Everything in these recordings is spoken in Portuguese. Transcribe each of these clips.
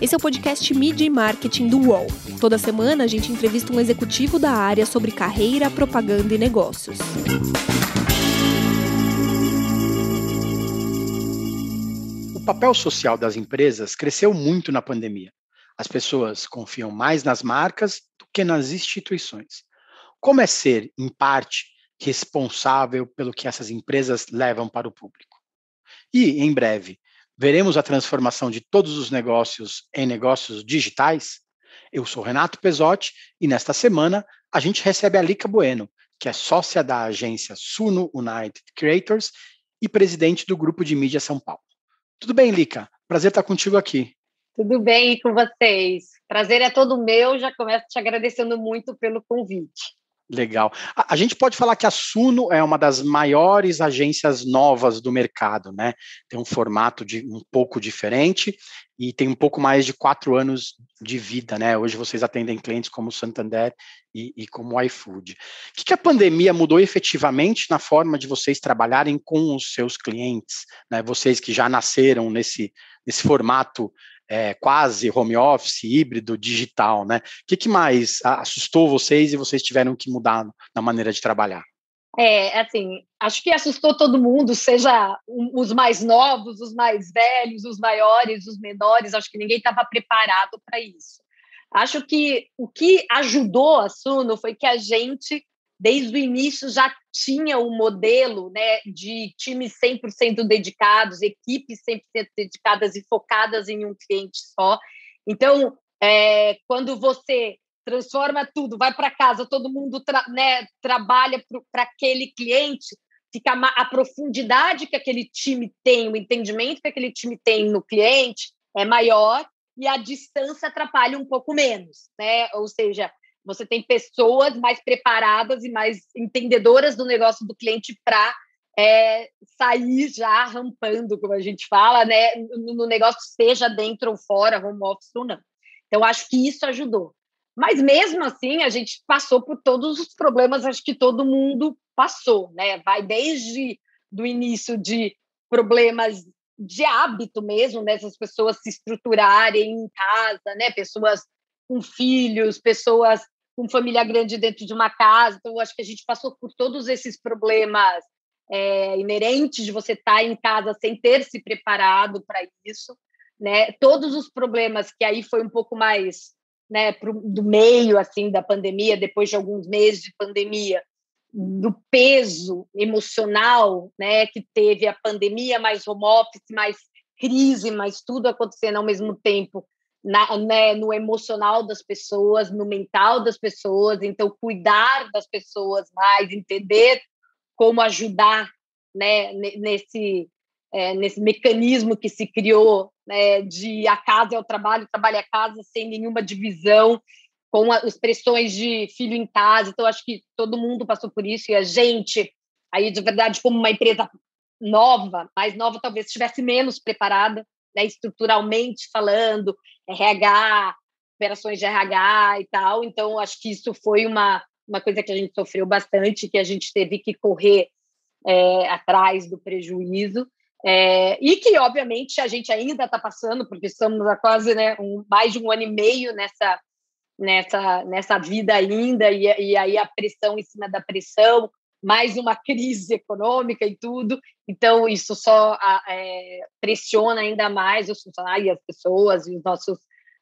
Esse é o podcast Media e Marketing do UOL. Toda semana a gente entrevista um executivo da área sobre carreira, propaganda e negócios. O papel social das empresas cresceu muito na pandemia. As pessoas confiam mais nas marcas do que nas instituições. Como é ser, em parte, responsável pelo que essas empresas levam para o público? E, em breve, veremos a transformação de todos os negócios em negócios digitais? Eu sou Renato Pesotti e nesta semana a gente recebe a Lica Bueno, que é sócia da agência Suno United Creators e presidente do grupo de mídia São Paulo. Tudo bem, Lica? Prazer estar contigo aqui. Tudo bem com vocês? Prazer é todo meu. Já começo te agradecendo muito pelo convite. Legal. A, a, gente pode falar que a Suno é uma das maiores agências novas do mercado, né? Tem um formato de um pouco diferente e tem um pouco mais de quatro anos de vida, né? Hoje vocês atendem clientes como Santander e, e como o iFood. O que, que, a pandemia mudou efetivamente na forma de vocês trabalharem com os seus clientes, né? Vocês que já nasceram nesse, nesse formato é, quase home office, híbrido, digital, né? O que, que mais assustou vocês e vocês tiveram que mudar na maneira de trabalhar? É, assim, acho que assustou todo mundo, seja os mais novos, os mais velhos, os maiores, os menores, acho que ninguém estava preparado para isso. Acho que o que ajudou a Suno foi que a gente desde o início já tinha o modelo né, de times 100% dedicados, equipes 100% dedicadas e focadas em um cliente só. Então, é, quando você transforma tudo, vai para casa, todo mundo tra né, trabalha para aquele cliente, fica a profundidade que aquele time tem, o entendimento que aquele time tem no cliente é maior e a distância atrapalha um pouco menos, né? Ou seja, você tem pessoas mais preparadas e mais entendedoras do negócio do cliente para é, sair já rampando, como a gente fala, né, no, no negócio, seja dentro ou fora, home office ou não. Então, acho que isso ajudou. Mas mesmo assim, a gente passou por todos os problemas, acho que todo mundo passou, né? Vai desde do início de problemas de hábito mesmo, né? pessoas se estruturarem em casa, né? Pessoas com filhos, pessoas com família grande dentro de uma casa. Então, acho que a gente passou por todos esses problemas é, inerentes de você estar em casa sem ter se preparado para isso. Né? Todos os problemas que aí foi um pouco mais né, pro, do meio assim da pandemia, depois de alguns meses de pandemia, do peso emocional né, que teve a pandemia, mais home office, mais crise, mais tudo acontecendo ao mesmo tempo na, né, no emocional das pessoas, no mental das pessoas, então cuidar das pessoas mais, entender como ajudar né, nesse, é, nesse mecanismo que se criou né, de a casa é o trabalho, o trabalho é a casa, sem nenhuma divisão, com as pressões de filho em casa. Então, acho que todo mundo passou por isso e a gente, aí de verdade, como uma empresa nova, mais nova, talvez estivesse menos preparada né, estruturalmente falando, RH, operações de RH e tal. Então, acho que isso foi uma, uma coisa que a gente sofreu bastante, que a gente teve que correr é, atrás do prejuízo. É, e que, obviamente, a gente ainda está passando, porque estamos há quase né, um, mais de um ano e meio nessa, nessa, nessa vida ainda, e, e aí a pressão em cima da pressão, mais uma crise econômica e tudo. Então, isso só é, pressiona ainda mais os funcionários, as pessoas e os nossos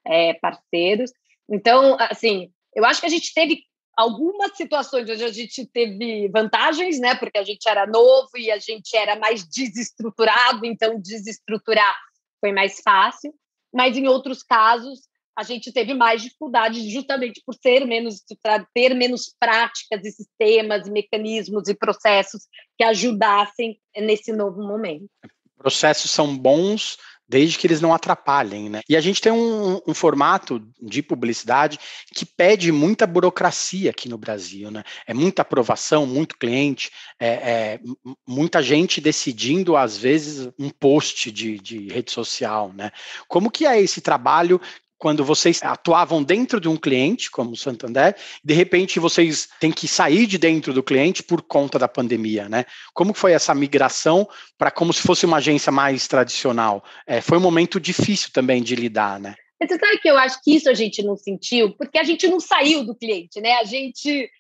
é, parceiros. Então, assim, eu acho que a gente teve algumas situações onde a gente teve vantagens, né? Porque a gente era novo e a gente era mais desestruturado, então desestruturar foi mais fácil. Mas em outros casos, a gente teve mais dificuldade justamente por ser menos ter menos práticas e sistemas, mecanismos e processos que ajudassem nesse novo momento. Processos são bons desde que eles não atrapalhem, né? E a gente tem um, um, formato de publicidade que pede muita burocracia aqui no Brasil, né? É muita aprovação, muito cliente, é, é muita gente decidindo, às vezes, um post de, de rede social, né? Como que é esse trabalho quando vocês atuavam dentro de um cliente, como o Santander, de repente vocês têm que sair de dentro do cliente por conta da pandemia, né? Como foi essa migração para como se fosse uma agência mais tradicional? É, foi um momento difícil também de lidar, né? Você sabe que eu acho que isso a gente não sentiu, porque a gente não saiu do cliente, né? A gente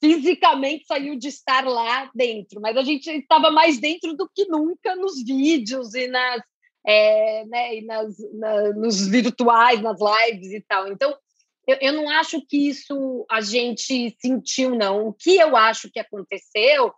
fisicamente saiu de estar lá dentro, mas a gente estava mais dentro do que nunca nos vídeos e nas, é, né, e nas, na, nos virtuais, nas lives e tal. Então, eu, eu não acho que isso a gente sentiu, não. O que eu acho que aconteceu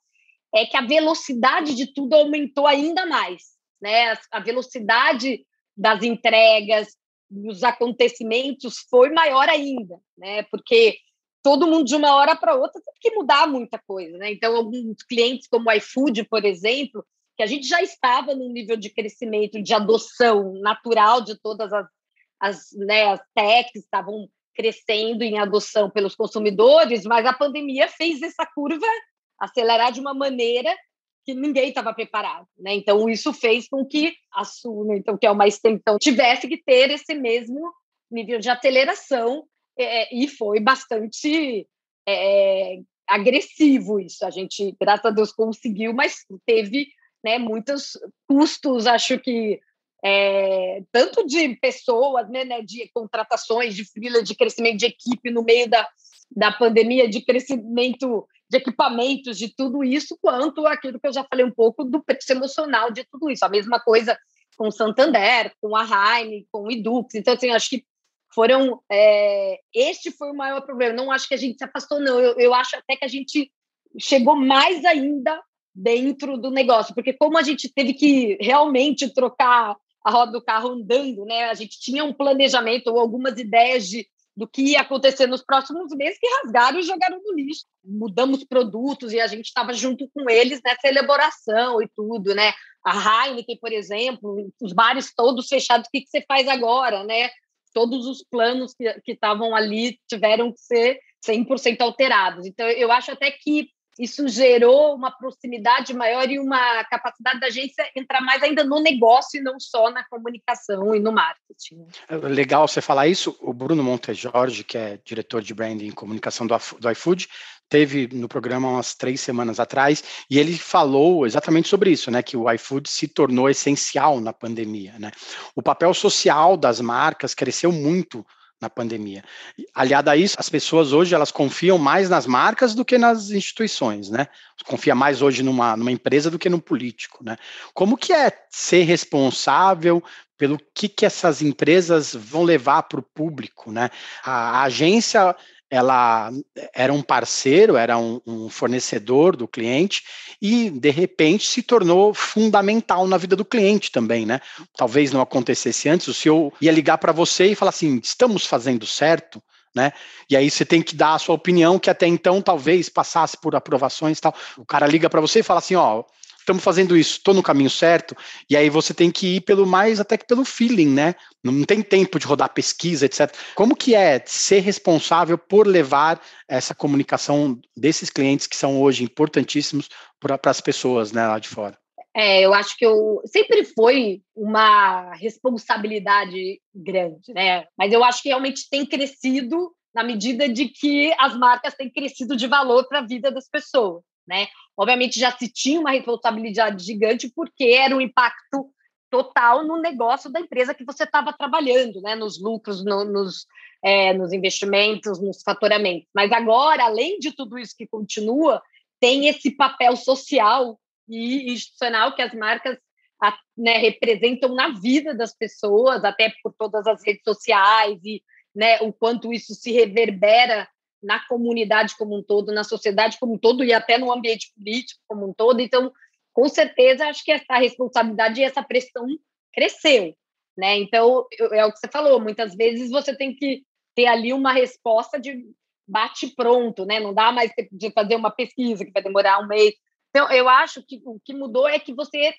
é que a velocidade de tudo aumentou ainda mais, né? A velocidade das entregas, dos acontecimentos foi maior ainda, né? Porque todo mundo de uma hora para outra tem que mudar muita coisa, né? Então, alguns clientes como o iFood, por exemplo, que a gente já estava num nível de crescimento, de adoção natural de todas as, as, né, as techs estavam crescendo em adoção pelos consumidores, mas a pandemia fez essa curva acelerar de uma maneira que ninguém estava preparado, né? Então isso fez com que a Suno, então que é uma extensão, tivesse que ter esse mesmo nível de aceleração é, e foi bastante é, agressivo isso. A gente, graças a Deus, conseguiu, mas teve né, muitos custos, acho que é, tanto de pessoas, né, né, de contratações, de fila, de crescimento de equipe no meio da, da pandemia, de crescimento de equipamentos, de tudo isso, quanto aquilo que eu já falei um pouco do preço emocional de tudo isso. A mesma coisa com o Santander, com a Heine, com o Edux. Então, assim, acho que foram. É, este foi o maior problema. Não acho que a gente se afastou, não. Eu, eu acho até que a gente chegou mais ainda dentro do negócio, porque como a gente teve que realmente trocar a roda do carro andando, né? A gente tinha um planejamento ou algumas ideias de do que ia acontecer nos próximos meses, que rasgaram e jogaram no lixo. Mudamos produtos e a gente estava junto com eles nessa elaboração e tudo, né? A Heineken, por exemplo, os bares todos fechados, o que, que você faz agora, né? Todos os planos que estavam ali tiveram que ser 100% alterados. Então, eu acho até que isso gerou uma proximidade maior e uma capacidade da agência entrar mais ainda no negócio e não só na comunicação e no marketing. Legal você falar isso. O Bruno Montejorge, que é diretor de branding e comunicação do iFood, teve no programa umas três semanas atrás e ele falou exatamente sobre isso, né? Que o iFood se tornou essencial na pandemia, né? O papel social das marcas cresceu muito na pandemia. Aliado a isso, as pessoas hoje elas confiam mais nas marcas do que nas instituições, né? Confia mais hoje numa, numa empresa do que no político, né? Como que é ser responsável pelo que, que essas empresas vão levar para o público, né? A, a agência ela era um parceiro, era um, um, fornecedor do cliente e de repente se tornou fundamental na vida do cliente também, né? Talvez não acontecesse antes, o senhor ia ligar para você e falar assim: estamos fazendo certo, né? E aí você tem que dar a sua opinião, que até então talvez passasse por aprovações tal. O cara liga para você e fala assim: ó, estamos fazendo isso, estou no caminho certo, e aí você tem que ir pelo mais até que pelo feeling, né? Não tem tempo de rodar pesquisa, etc. Como que é ser responsável por levar essa comunicação desses clientes que são hoje importantíssimos para as pessoas né, lá de fora? É, eu acho que eu sempre foi uma responsabilidade grande, né? Mas eu acho que realmente tem crescido na medida de que as marcas têm crescido de valor para a vida das pessoas né? Obviamente já se tinha uma responsabilidade gigante porque era um impacto total no negócio da empresa que você estava trabalhando, né? Nos lucros, no, nos, é, nos investimentos, nos faturamentos. Mas agora, além de tudo isso que continua, tem esse papel social e institucional que as marcas né, representam na vida das pessoas, até por todas as redes sociais e né, o quanto isso se reverbera na comunidade como um todo, na sociedade como um todo e até no ambiente político como um todo. Então, com certeza, acho que essa responsabilidade e essa pressão cresceu, né? Então, é o que você falou, muitas vezes você tem que ter ali uma resposta de bate pronto, né? Não dá mais de fazer uma pesquisa que vai demorar um mês. Então, eu acho que o que mudou é que você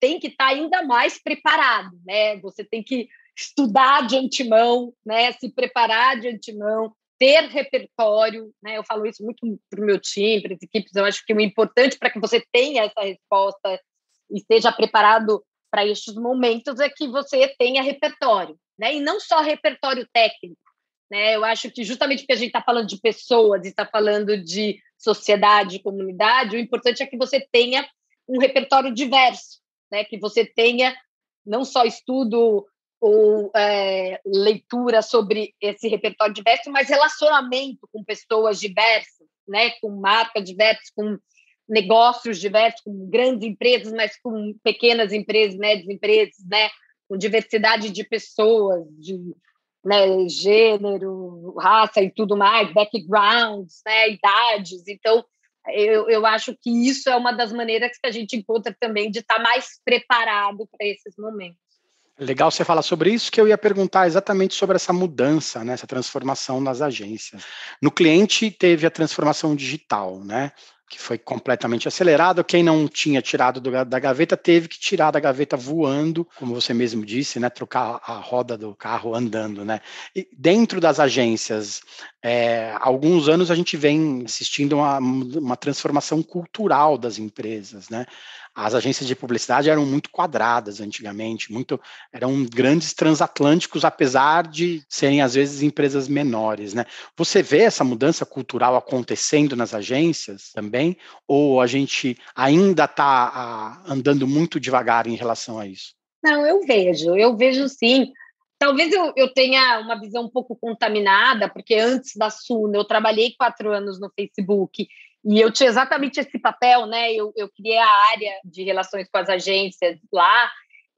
tem que estar ainda mais preparado, né? Você tem que estudar de antemão, né? Se preparar de antemão, ter repertório, né? Eu falo isso muito para o meu time, para as equipes. Eu acho que o importante para que você tenha essa resposta e esteja preparado para estes momentos é que você tenha repertório, né? E não só repertório técnico, né? Eu acho que justamente porque a gente está falando de pessoas, está falando de sociedade, comunidade, o importante é que você tenha um repertório diverso, né? Que você tenha não só estudo ou é, leitura sobre esse repertório diverso, mas relacionamento com pessoas diversas, né, com marcas diversas, com negócios diversos, com grandes empresas, mas com pequenas empresas, médias empresas, né, com diversidade de pessoas, de né, gênero, raça e tudo mais, backgrounds, né, idades. Então, eu, eu acho que isso é uma das maneiras que a gente encontra também de estar mais preparado para esses momentos. Legal você falar sobre isso, que eu ia perguntar exatamente sobre essa mudança, né, essa transformação nas agências. No cliente teve a transformação digital, né? que foi completamente acelerado. Quem não tinha tirado do, da gaveta teve que tirar da gaveta voando, como você mesmo disse, né? Trocar a roda do carro andando, né? E dentro das agências, é, há alguns anos a gente vem assistindo uma, uma transformação cultural das empresas, né? As agências de publicidade eram muito quadradas antigamente, muito eram grandes transatlânticos, apesar de serem às vezes empresas menores, né? Você vê essa mudança cultural acontecendo nas agências também, ou a gente ainda está andando muito devagar em relação a isso? Não, eu vejo, eu vejo sim. Talvez eu, eu tenha uma visão um pouco contaminada, porque antes da Suna eu trabalhei quatro anos no Facebook e eu tinha exatamente esse papel, né? Eu, eu criei a área de relações com as agências lá,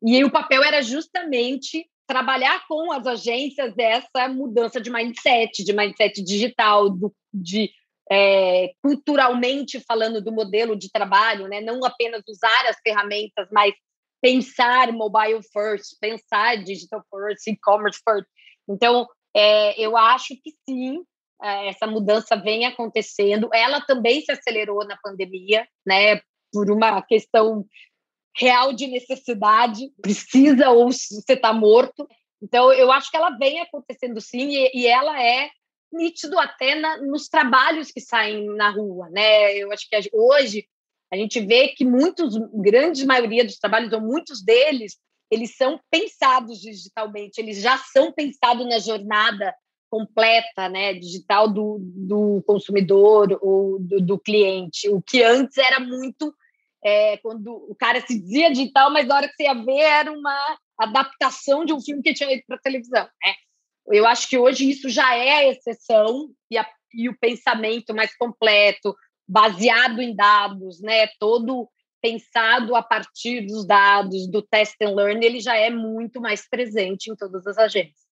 e o papel era justamente trabalhar com as agências essa mudança de mindset, de mindset digital, do, de é, culturalmente falando do modelo de trabalho, né? Não apenas usar as ferramentas, mas pensar mobile first, pensar digital first, e-commerce first. Então, é, eu acho que sim, é, essa mudança vem acontecendo. Ela também se acelerou na pandemia, né, por uma questão real de necessidade, precisa ou você está morto. Então, eu acho que ela vem acontecendo sim, e, e ela é nítido até na, nos trabalhos que saem na rua, né? Eu acho que hoje a gente vê que muitos, grande maioria dos trabalhos, ou muitos deles, eles são pensados digitalmente, eles já são pensados na jornada completa, né, digital do, do consumidor ou do, do cliente, o que antes era muito é, quando o cara se dizia digital, mas na hora que você ia ver era uma adaptação de um filme que tinha ido para televisão, né? Eu acho que hoje isso já é a exceção e, a, e o pensamento mais completo, baseado em dados, né? Todo pensado a partir dos dados, do test and learn, ele já é muito mais presente em todas as agências.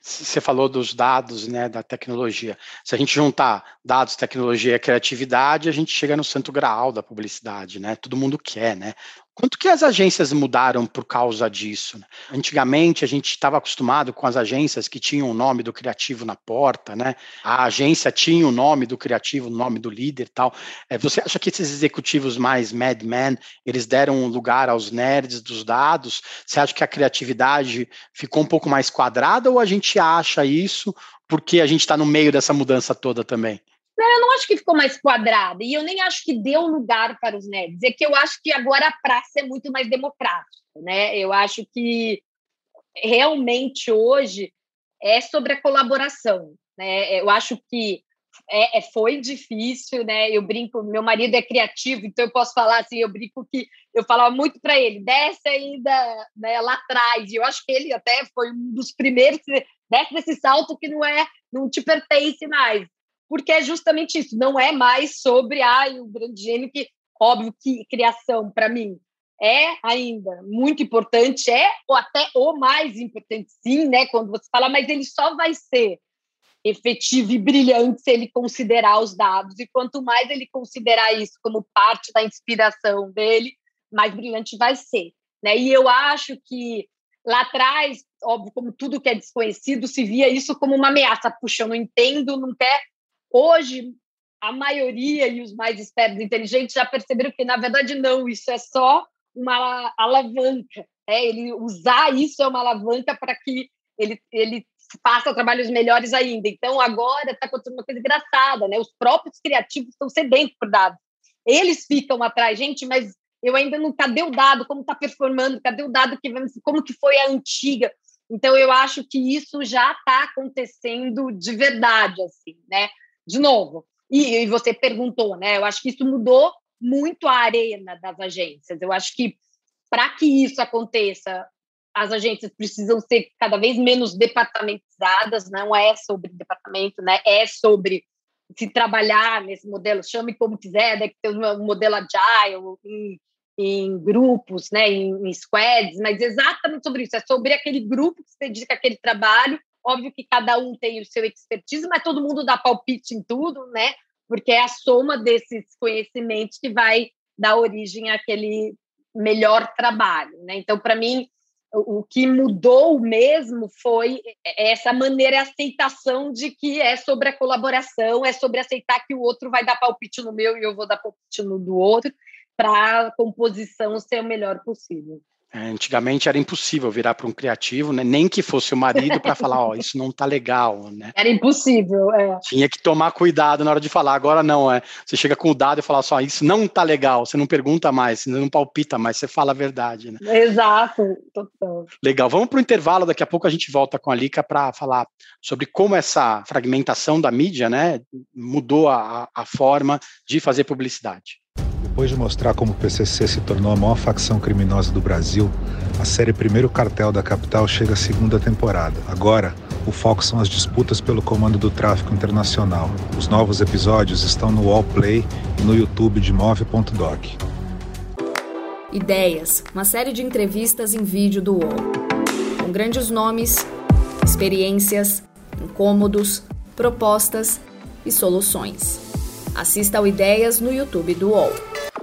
Você falou dos dados, né, da tecnologia. Se a gente juntar dados, tecnologia e criatividade, a gente chega no santo graal da publicidade, né? Todo mundo quer, né? Quanto que as agências mudaram por causa disso? Né? Antigamente a gente estava acostumado com as agências que tinham o nome do criativo na porta, né? A agência tinha o nome do criativo, o nome do líder tal. É, você acha que esses executivos mais madman, eles deram lugar aos nerds dos dados? Você acha que a criatividade ficou um pouco mais quadrada ou a gente acha isso porque a gente está no meio dessa mudança toda também? Eu não acho que ficou mais quadrada, e eu nem acho que deu lugar para os nerds. É que eu acho que agora a praça é muito mais democrática, né? Eu acho que realmente hoje é sobre a colaboração, né? Eu acho que é, é, foi difícil, né? Eu brinco, meu marido é criativo, então eu posso falar assim, eu brinco que eu falava muito para ele, desce ainda né, lá atrás. E eu acho que ele até foi um dos primeiros, desce desse salto que não é, não te pertence mais porque é justamente isso, não é mais sobre ai, o grande gênio que, óbvio que criação, para mim, é ainda muito importante, é ou até o mais importante, sim, né? Quando você fala, mas ele só vai ser efetivo e brilhante se ele considerar os dados, e quanto mais ele considerar isso como parte da inspiração dele, mais brilhante vai ser. Né? E eu acho que lá atrás, óbvio, como tudo que é desconhecido, se via isso como uma ameaça. Puxa, eu não entendo, não quer Hoje, a maioria e os mais espertos inteligentes já perceberam que, na verdade, não, isso é só uma alavanca. É, ele usar isso é uma alavanca para que ele, ele faça trabalhos melhores ainda. Então, agora está acontecendo uma coisa engraçada, né? Os próprios criativos estão sedentos por dados. Eles ficam atrás, gente, mas eu ainda não cadê o dado, como está performando, cadê o dado que como que foi a antiga. Então, eu acho que isso já está acontecendo de verdade, assim, né? De novo, e, e, você perguntou, né? Eu acho que isso mudou muito a arena das agências. Eu acho que para que isso aconteça, as agências precisam ser cada vez menos departamentizadas, não é sobre departamento, né? É sobre se trabalhar nesse modelo, chame como quiser, deve ter um modelo agile, em, em grupos, né, em, em, squads, mas exatamente sobre isso, é sobre aquele grupo que se dedica àquele trabalho. Óbvio que cada um tem o seu expertise, mas todo mundo dá palpite em tudo, né? Porque é a soma desses conhecimentos que vai dar origem àquele melhor trabalho, né? Então, para mim, o, que mudou mesmo foi essa maneira, a aceitação de que é sobre a colaboração, é sobre aceitar que o outro vai dar palpite no meu e eu vou dar palpite no do outro, para a composição ser o melhor possível. É, antigamente era impossível virar para um criativo, né? nem que fosse o marido para falar, ó, oh, isso não tá legal, né? Era impossível, é. Tinha que tomar cuidado na hora de falar. Agora não, é. Você chega com o dado e fala só, isso não tá legal. Você não pergunta mais, você não palpita mais, você fala a verdade, né? Exato, total. Legal. Vamos para o intervalo. Daqui a pouco a gente volta com a Lica para falar sobre como essa fragmentação da mídia, né, mudou a, a forma de fazer publicidade. Depois de mostrar como o PCC se tornou a maior facção criminosa do Brasil, a série Primeiro Cartel da Capital chega à segunda temporada. Agora, o foco são as disputas pelo comando do tráfico internacional. Os novos episódios estão no Wallplay e no YouTube de Move.doc. Ideias, uma série de entrevistas em vídeo do UOL. Com grandes nomes, experiências, incômodos, propostas e soluções. Assista ao Ideias no YouTube do UOL.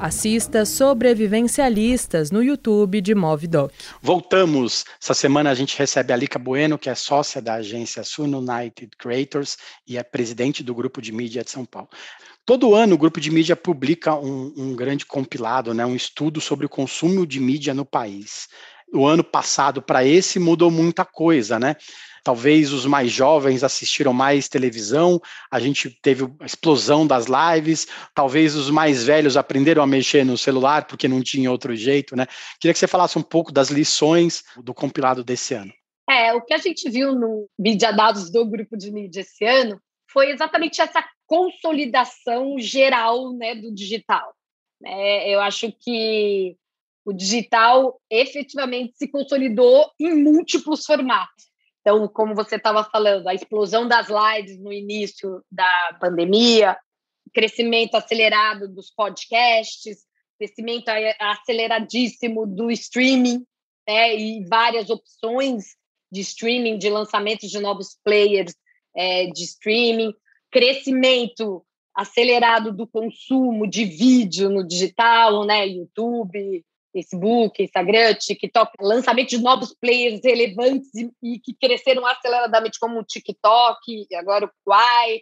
Assista Sobrevivencialistas no YouTube de Movidoc. Voltamos. Essa semana a gente recebe a Lica Bueno, que é sócia da agência Sun United Creators e é presidente do grupo de mídia de São Paulo. Todo ano o grupo de mídia publica um, um grande compilado, né, um estudo sobre o consumo de mídia no país. O ano passado para esse mudou muita coisa, né? Talvez os mais jovens assistiram mais televisão, a gente teve a explosão das lives, talvez os mais velhos aprenderam a mexer no celular porque não tinha outro jeito, né? Queria que você falasse um pouco das lições do compilado desse ano. É, o que a gente viu no Mídia Dados do grupo de mídia esse ano foi exatamente essa consolidação geral né, do digital. É, eu acho que o digital efetivamente se consolidou em múltiplos formatos. Então, como você estava falando, a explosão das lives no início da pandemia, crescimento acelerado dos podcasts, crescimento aceleradíssimo do streaming, né, e várias opções de streaming, de lançamentos de novos players é, de streaming, crescimento acelerado do consumo de vídeo no digital, né, YouTube, Facebook, Instagram, TikTok, lançamento de novos players relevantes e, e que cresceram aceleradamente como o TikTok, agora o Quai,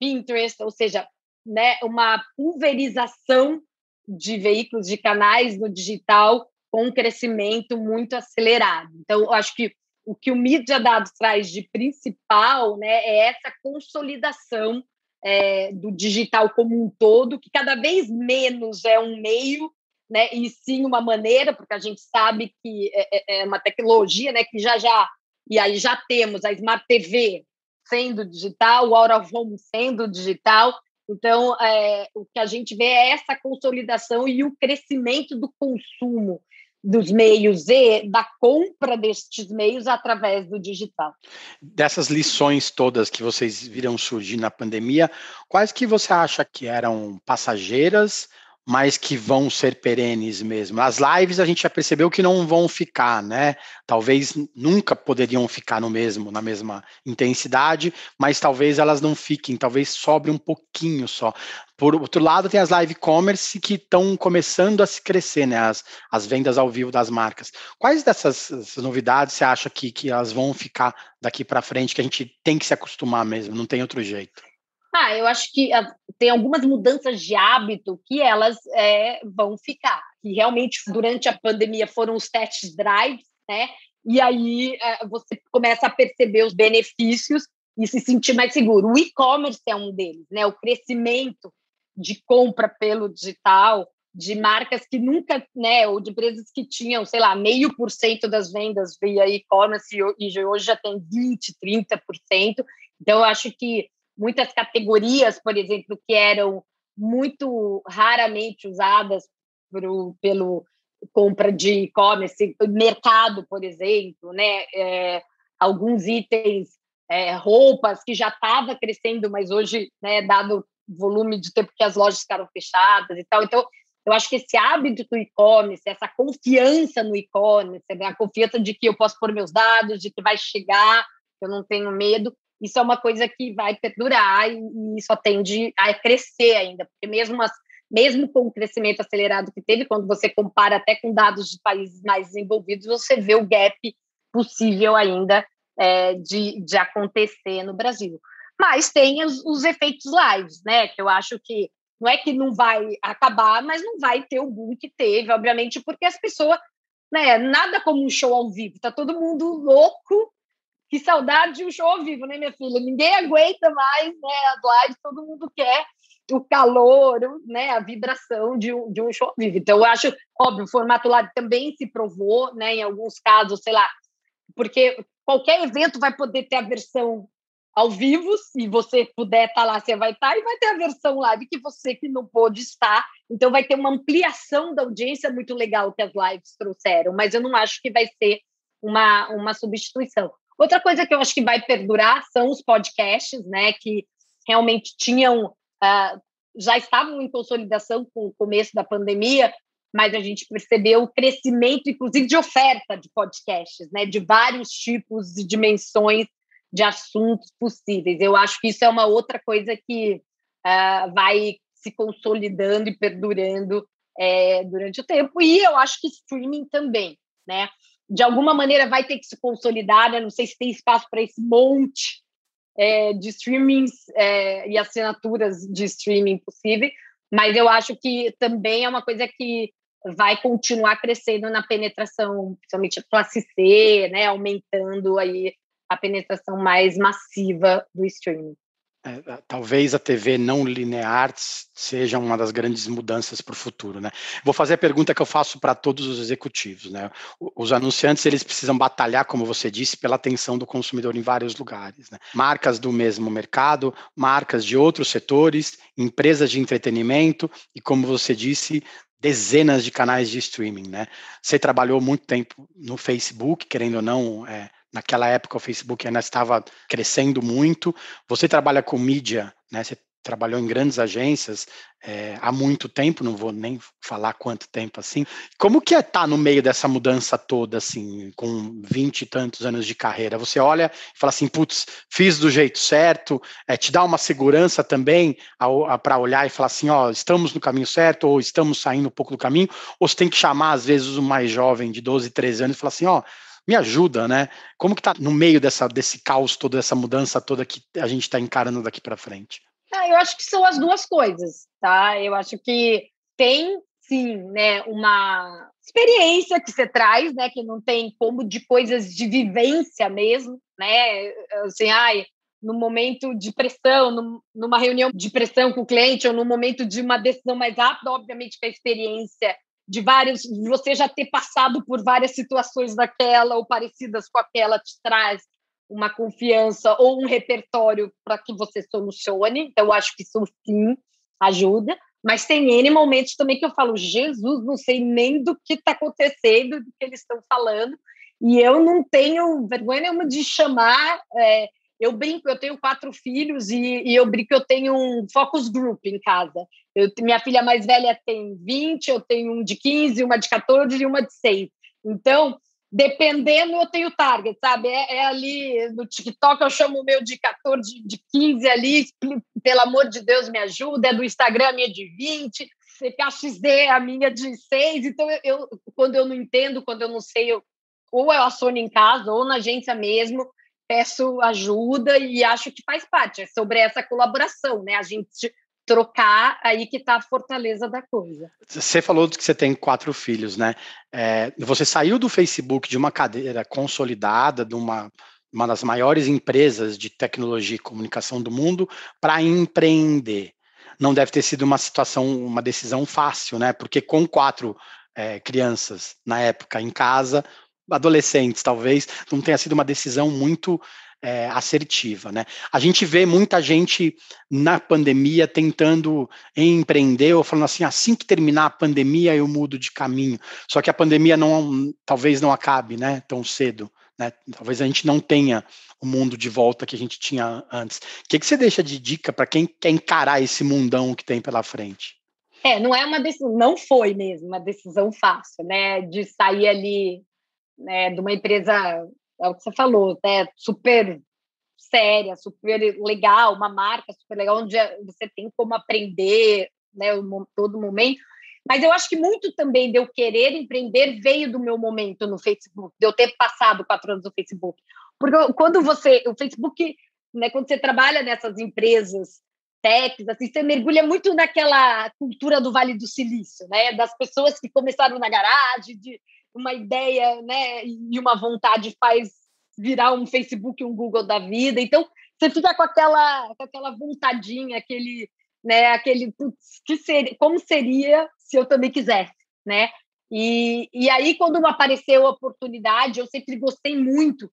Pinterest, ou seja, né, uma pulverização de veículos, de canais no digital com um crescimento muito acelerado. Então, eu acho que o que o Mídia Dados traz de principal né, é essa consolidação é, do digital como um todo, que cada vez menos é um meio né, e sim uma maneira, porque a gente sabe que é, é, é uma tecnologia, né, que já já e aí já temos a Smart TV sendo digital, o of Home sendo digital. Então, é, o que a gente vê é essa consolidação e o crescimento do consumo dos meios e da compra destes meios através do digital. Dessas lições todas que vocês viram surgir na pandemia, quais que você acha que eram passageiras mas que vão ser perenes mesmo. As lives a gente já percebeu que não vão ficar, né? Talvez nunca poderiam ficar no mesmo, na mesma intensidade, mas talvez elas não fiquem, talvez sobre um pouquinho só. Por outro lado, tem as live commerce que estão começando a se crescer, né? As, as vendas ao vivo das marcas. Quais dessas novidades você acha que, que elas vão ficar daqui para frente, que a gente tem que se acostumar mesmo, não tem outro jeito? Ah, eu acho que ah, tem algumas mudanças de hábito que elas é, vão ficar. Que realmente, durante a pandemia, foram os test drives, né? E aí é, você começa a perceber os benefícios e se sentir mais seguro. O e-commerce é um deles, né? O crescimento de compra pelo digital, de marcas que nunca, né, ou de empresas que tinham, sei lá, meio por cento das vendas via e-commerce e hoje já tem 20, 30%. Então, eu acho que muitas categorias, por exemplo, que eram muito raramente usadas pro, pelo compra de e-commerce, mercado, por exemplo, né, é, alguns itens, é, roupas que já estava crescendo, mas hoje, né, dado o volume de tempo que as lojas ficaram fechadas e tal, então eu acho que esse hábito do e-commerce, essa confiança no e-commerce, né, a confiança de que eu posso pôr meus dados, de que vai chegar, eu não tenho medo, isso é uma coisa que vai perdurar e, e só tende a crescer ainda, porque mesmo, as, mesmo com o crescimento acelerado que teve, quando você compara até com dados de países mais desenvolvidos, você vê o gap possível ainda é, de, de acontecer no Brasil. Mas tem os, os efeitos lives, né? Que eu acho que não é que não vai acabar, mas não vai ter o boom que teve, obviamente, porque as pessoas, né, nada como um show ao vivo, tá todo mundo louco, que saudade de um show ao vivo, né, minha filha? Ninguém aguenta mais, né, as lives, todo mundo quer o calor, né, a vibração de um, de um show ao vivo. Então, eu acho, óbvio, o formato live também se provou, né, em alguns casos, sei lá, porque qualquer evento vai poder ter a versão ao vivo, se você puder estar tá lá, você vai estar, tá, e vai ter a versão live que você que não pôde estar. Então vai ter uma ampliação da audiência muito legal que as lives trouxeram, mas eu não acho que vai ser uma, uma substituição. Outra coisa que eu acho que vai perdurar são os podcasts, né, que realmente tinham, uh, já estavam em consolidação com o começo da pandemia, mas a gente percebeu o crescimento, inclusive, de oferta de podcasts, né, de vários tipos e dimensões de assuntos possíveis. Eu acho que isso é uma outra coisa que uh, vai se consolidando e perdurando é, durante o tempo. E eu acho que streaming também, né? De alguma maneira vai ter que se consolidar, né? Não sei se tem espaço para esse monte é, de streamings é, e assinaturas de streaming possível, mas eu acho que também é uma coisa que vai continuar crescendo na penetração, principalmente classe C, né? Aumentando aí a penetração mais massiva do streaming. É, é talvez a TV não linear seja uma das grandes mudanças para o futuro, né? Vou fazer a pergunta que eu faço para todos os executivos, né? Os anunciantes eles precisam batalhar, como você disse, pela atenção do consumidor em vários lugares, né? Marcas do mesmo mercado, marcas de outros setores, empresas de entretenimento e, como você disse, dezenas de canais de streaming, né? Você trabalhou muito tempo no Facebook, querendo ou não, é, Naquela época o Facebook ainda estava crescendo muito. Você trabalha com mídia, né? Você trabalhou em grandes agências é, há muito tempo, não vou nem falar quanto tempo assim. Como que é estar tá no meio dessa mudança toda, assim, com vinte e tantos anos de carreira? Você olha e fala assim, putz, fiz do jeito certo, é, te dá uma segurança também para olhar e falar assim, ó, estamos no caminho certo, ou estamos saindo um pouco do caminho, ou você tem que chamar, às vezes, o mais jovem de 12, 13 anos e falar assim, ó, me ajuda, né? Como que tá no meio dessa, desse caos todo, dessa mudança toda que a gente está encarando daqui para frente? Ah, eu acho que são as duas coisas, tá? Eu acho que tem sim, né, uma experiência que você traz, né, que não tem como de coisas de vivência mesmo, né? Assim, ai, no momento de pressão, numa reunião de pressão com o cliente ou no momento de uma decisão mais rápida, obviamente que a experiência de vários, você já ter passado por várias situações daquela ou parecidas com aquela, te traz uma confiança ou um repertório para que você solucione. Então, eu acho que isso sim ajuda. Mas tem N momentos também que eu falo, Jesus, não sei nem do que está acontecendo, do que eles estão falando. E eu não tenho vergonha nenhuma de chamar é, eu brinco, eu tenho quatro filhos e, e, eu brinco, eu tenho um focus group em casa. Eu, minha filha mais velha tem 20, eu tenho um de 15, uma de 14 e uma de 6. Então, dependendo, eu tenho target, sabe? É, é, ali no TikTok, eu chamo o meu de 14, de 15 ali, pelo amor de Deus, me ajuda. É do Instagram, a minha de 20. CPAXD, a minha de 6. Então, eu, quando eu não entendo, quando eu não sei, eu, ou eu assono em casa, ou na agência mesmo, peço ajuda e acho que faz parte, é sobre essa colaboração, né? A gente trocar aí que está a fortaleza da coisa. Você falou que você tem quatro filhos, né? É, você saiu do Facebook de uma cadeira consolidada, de uma uma das maiores empresas de tecnologia e comunicação do mundo para empreender. Não deve ter sido uma situação, uma decisão fácil, né? Porque com quatro é, crianças na época em casa, adolescentes talvez, não tenha sido uma decisão muito é, assertiva, né? A gente vê muita gente na pandemia tentando empreender ou falando assim, assim que terminar a pandemia eu mudo de caminho. Só que a pandemia não, talvez não acabe, né? Tão cedo, né? Talvez a gente não tenha o mundo de volta que a gente tinha antes. O que, que você deixa de dica para quem quer encarar esse mundão que tem pela frente? É, não é uma decisão, não foi mesmo uma decisão fácil, né? De sair ali né, de uma empresa, é o que você falou, né, super séria, super legal, uma marca super legal, onde você tem como aprender né, todo momento. Mas eu acho que muito também de eu querer empreender veio do meu momento no Facebook, de eu ter passado quatro anos no Facebook. Porque quando você, o Facebook, né, quando você trabalha nessas empresas techs, assim, você mergulha muito naquela cultura do Vale do Silício, né? Das pessoas que começaram na garagem, de uma ideia, né? E uma vontade faz virar um Facebook, um Google da vida. Então, você fica com aquela, com aquela vontadinha, aquele, né? Aquele, putz, que seria, como seria se eu também quisesse, né? E, e aí, quando apareceu a oportunidade, eu sempre gostei muito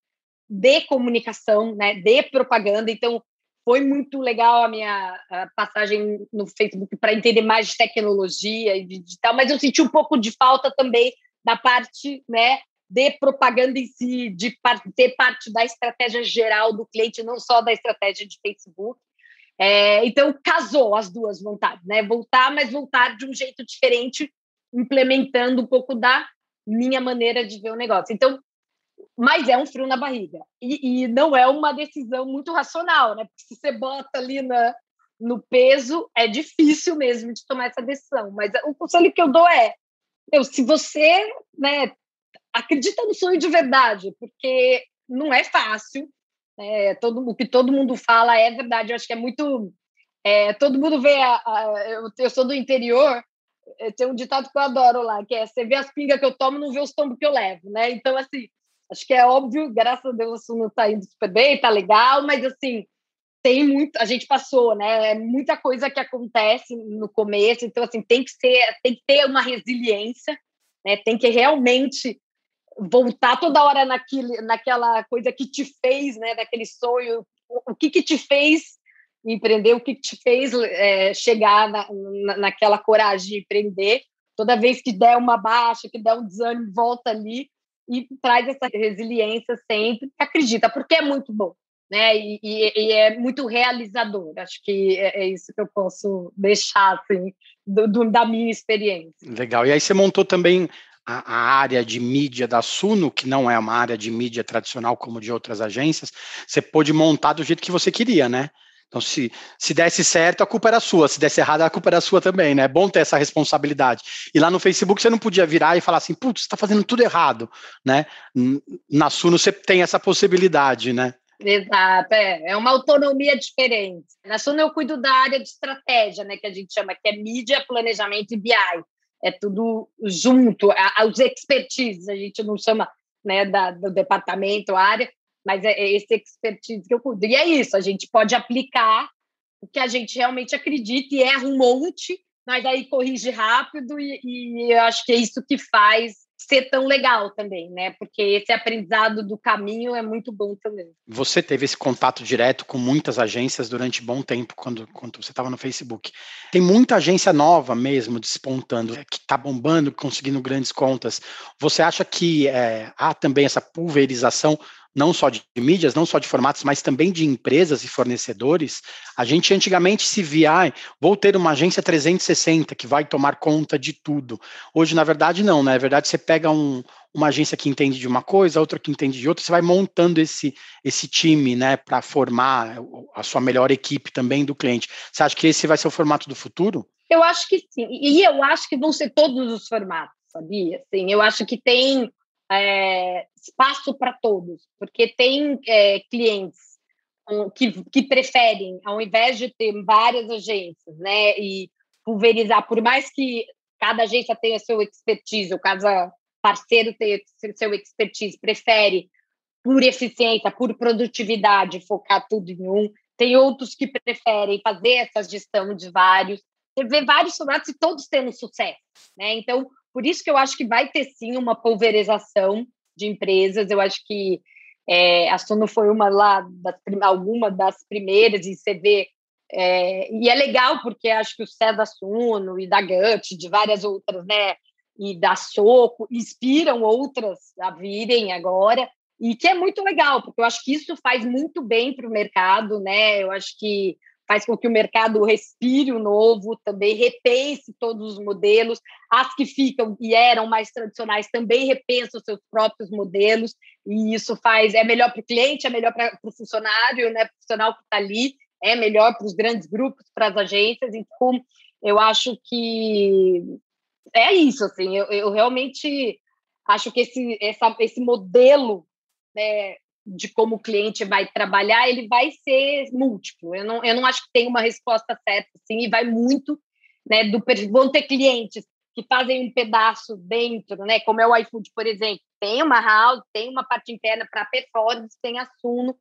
de comunicação, né? De propaganda. Então, foi muito legal a minha a passagem no Facebook para entender mais de tecnologia e digital, mas eu senti um pouco de falta também da parte né, de propaganda em si, de ter parte da estratégia geral do cliente, não só da estratégia de Facebook. É, então, casou as duas vontades, né? Voltar, mas voltar de um jeito diferente, implementando um pouco da minha maneira de ver o negócio. Então, mas é um frio na barriga. E, e, não é uma decisão muito racional, né? Porque se você bota ali na, no peso, é difícil mesmo de tomar essa decisão. Mas o conselho que eu dou é: eu, se você né, acredita no sonho de verdade, porque não é fácil, é, todo, o que todo mundo fala é verdade. Eu acho que é muito. É, todo mundo vê. A, a, eu, eu sou do interior, é, tem um ditado que eu adoro lá, que é: você vê as pingas que eu tomo, não vê os tombos que eu levo, né? Então, assim Acho que é óbvio, graças a Deus, o não está indo super bem, está legal, mas assim, tem muito, a gente passou, né? É muita coisa que acontece no começo, então assim, tem que ser, tem que ter uma resiliência, né? Tem que realmente voltar toda hora naquele, naquela coisa que te fez, né? Daquele sonho, o, o que que te fez empreender, o que, que te fez é, chegar na, na, naquela coragem de empreender. Toda vez que der uma baixa, que der um desânimo, volta ali e traz essa resiliência sempre, acredita, porque é muito bom, né? E, e, e é muito realizador. Acho que é, é, isso que eu posso deixar assim, do, do, da minha experiência. Legal. E aí você montou também a, a, área de mídia da Suno, que não é uma área de mídia tradicional como de outras agências, você pôde montar do jeito que você queria, né? Então, se, se desse certo, a culpa era sua. Se desse errado, a culpa era sua também, né? É bom ter essa responsabilidade. E lá no Facebook você não podia virar e falar assim, putz, você está fazendo tudo errado, né? Na Suno você tem essa possibilidade, né? Exato, é, é uma autonomia diferente. Na Suno eu cuido da área de estratégia, né, que a gente chama, que é mídia, planejamento e BI. É tudo junto, os expertises, a gente não chama né, da, do departamento, área, mas é, é esse expertise que eu cuido. E é isso, a gente pode aplicar o que a gente realmente acredita e erra um monte, mas aí corrige rápido e, e eu acho que é isso que faz ser tão legal também, né? Porque esse aprendizado do caminho é muito bom também. Você teve esse contato direto com muitas agências durante bom tempo, quando, quando você estava no Facebook. Tem muita agência nova mesmo despontando, que está bombando, conseguindo grandes contas. Você acha que é, há também essa pulverização não só de mídias, não só de formatos, mas também de empresas e fornecedores, a gente antigamente se via, ah, vou ter uma agência 360 que vai tomar conta de tudo. Hoje, na verdade, não, né? Na verdade, você pega um, uma agência que entende de uma coisa, outra que entende de outra, você vai montando esse, esse time, né, para formar a sua melhor equipe também do cliente. Você acha que esse vai ser o formato do futuro? Eu acho que sim, e eu acho que vão ser todos os formatos, sabia? Sim, eu acho que tem é, espaço para todos, porque tem é, clientes que, que preferem, ao invés de ter várias agências, né, e pulverizar, por mais que cada agência tenha seu expertise, ou cada parceiro tenha seu expertise, prefere por eficiência, por produtividade, focar tudo em um. Tem outros que preferem fazer essa gestão de vários. Você vê vários formatos e todos tendo sucesso. Né? Então, por isso que eu acho que vai ter sim uma pulverização de empresas. Eu acho que é, a Sono foi uma lá, das, alguma das primeiras, e você vê. É, e é legal porque acho que o Cé da e da Gut, de várias outras, né? E da Soco, inspiram outras a virem agora e que é muito legal, porque eu acho que isso faz muito bem para o mercado, né? Eu acho que faz com que o mercado respire o novo, também repense todos os modelos. As que ficam e eram mais tradicionais também repensam seus próprios modelos, e isso faz é melhor para o cliente, é melhor para o funcionário, né? Profissional que está ali, é melhor para os grandes grupos, para as agências. Então, eu acho que é isso, assim, eu, eu realmente acho que esse, essa, esse modelo né, de como o cliente vai trabalhar, ele vai ser múltiplo. Eu não, eu não acho que tem uma resposta certa, assim, e vai muito, né, do vão ter clientes que fazem um pedaço dentro, né, como é o iFood, por exemplo, tem uma house, tem uma parte interna para performance, tem a Suno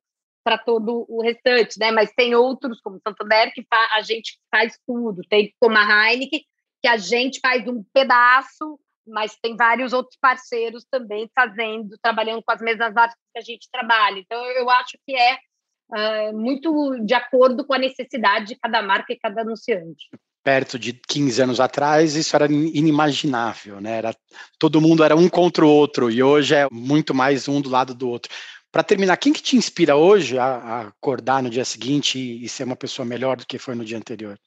para todo o restante, né, mas tem outros, como Santander, que a gente faz tudo, tem como a Heineken, que a gente faz um pedaço mas tem vários outros parceiros também fazendo, trabalhando com as mesmas artes que a gente trabalha. Então, eu acho que é uh, muito de acordo com a necessidade de cada marca e cada anunciante. Perto de 15 anos atrás, isso era inimaginável, né? Era, todo mundo era um contra o outro, e hoje é muito mais um do lado do outro. Para terminar, quem que te inspira hoje a, a acordar no dia seguinte e, e ser uma pessoa melhor do que foi no dia anterior?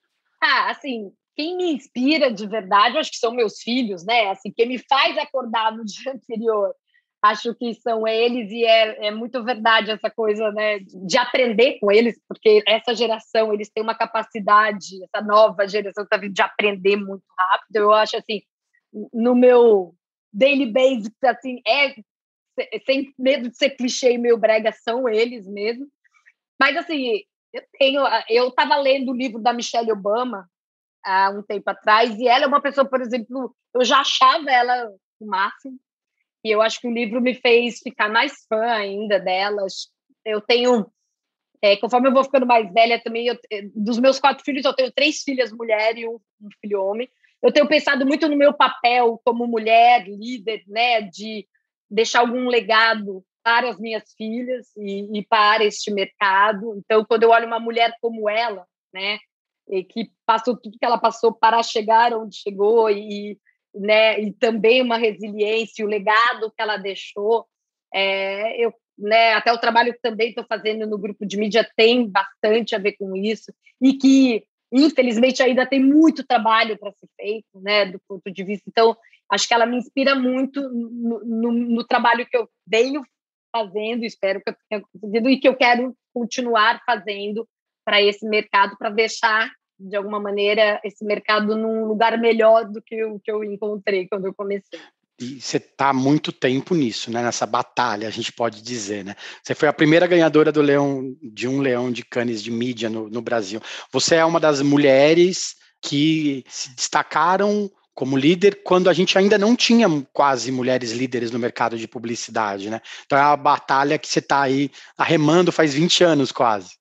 Ah, assim, quem me inspira de verdade, acho que são meus filhos, né? Assim, quem me faz acordar no dia anterior, acho que são eles e é, é muito verdade essa coisa, né? De aprender com eles, porque essa geração, eles têm uma capacidade, essa nova geração tá vindo de aprender muito rápido. Eu acho assim, no meu daily basics, assim, é sem medo de ser clichê e meio brega, são eles mesmo. Mas assim, eu tenho, eu estava lendo o livro da Michelle Obama há um tempo atrás, e ela é uma pessoa, por exemplo, eu já achava ela o máximo, e eu acho que o livro me fez ficar mais fã ainda delas. Eu tenho, é, conforme eu vou ficando mais velha também, eu, é, dos meus quatro filhos, eu tenho três filhas mulher e um, um filho homem. Eu tenho pensado muito no meu papel como mulher, líder, né, de deixar algum legado para as minhas filhas e, e para este mercado. Então, quando eu olho uma mulher como ela, né, e que passou tudo que ela passou para chegar onde chegou e, né, e também uma resiliência, o legado que ela deixou. É, eu, né, até o trabalho que também estou fazendo no grupo de mídia tem bastante a ver com isso e que infelizmente ainda tem muito trabalho para ser feito, né, do ponto de vista. Então, acho que ela me inspira muito no, no, no trabalho que eu venho fazendo, espero que eu tenha conseguido e que eu quero continuar fazendo para esse mercado, para deixar de alguma maneira, esse mercado num lugar melhor do que o que eu encontrei quando eu comecei. E você está há muito tempo nisso, né? Nessa batalha, a gente pode dizer, né? Você foi a primeira ganhadora do leão de um leão de canes de mídia no, no Brasil. Você é uma das mulheres que se destacaram como líder quando a gente ainda não tinha quase mulheres líderes no mercado de publicidade, né? Então é uma batalha que você está aí arremando faz 20 anos quase.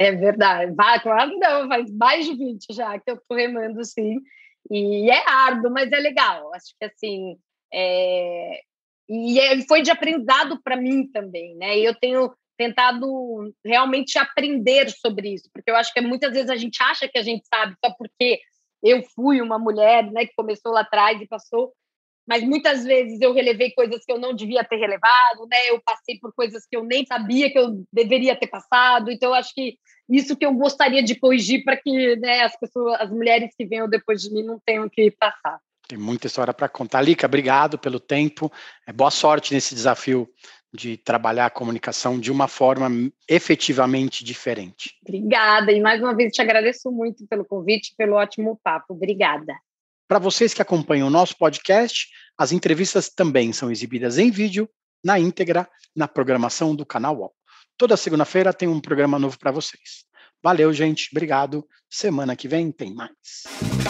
É verdade. Vai, claro não, faz mais de 20 já que eu estou remando, sim. E é árduo, mas é legal. Acho que assim. É... E é, foi de aprendizado para mim também, né? Eu tenho tentado realmente aprender sobre isso, porque eu acho que muitas vezes a gente acha que a gente sabe só porque eu fui uma mulher, né, que começou lá atrás e passou mas muitas vezes eu relevei coisas que eu não devia ter relevado, né? Eu passei por coisas que eu nem sabia que eu deveria ter passado. Então, eu acho que isso que eu gostaria de corrigir para que né, as pessoas, as mulheres que venham depois de mim não tenham que passar. Tem muita história para contar. Lica, obrigado pelo tempo. É, boa sorte nesse desafio de trabalhar a comunicação de uma forma efetivamente diferente. Obrigada, e mais uma vez te agradeço muito pelo convite, pelo ótimo papo. Obrigada. Para vocês que acompanham o nosso podcast, as entrevistas também são exibidas em vídeo, na íntegra, na programação do canal UOL. Toda segunda-feira tem um programa novo para vocês. Valeu, gente. Obrigado. Semana que vem tem mais.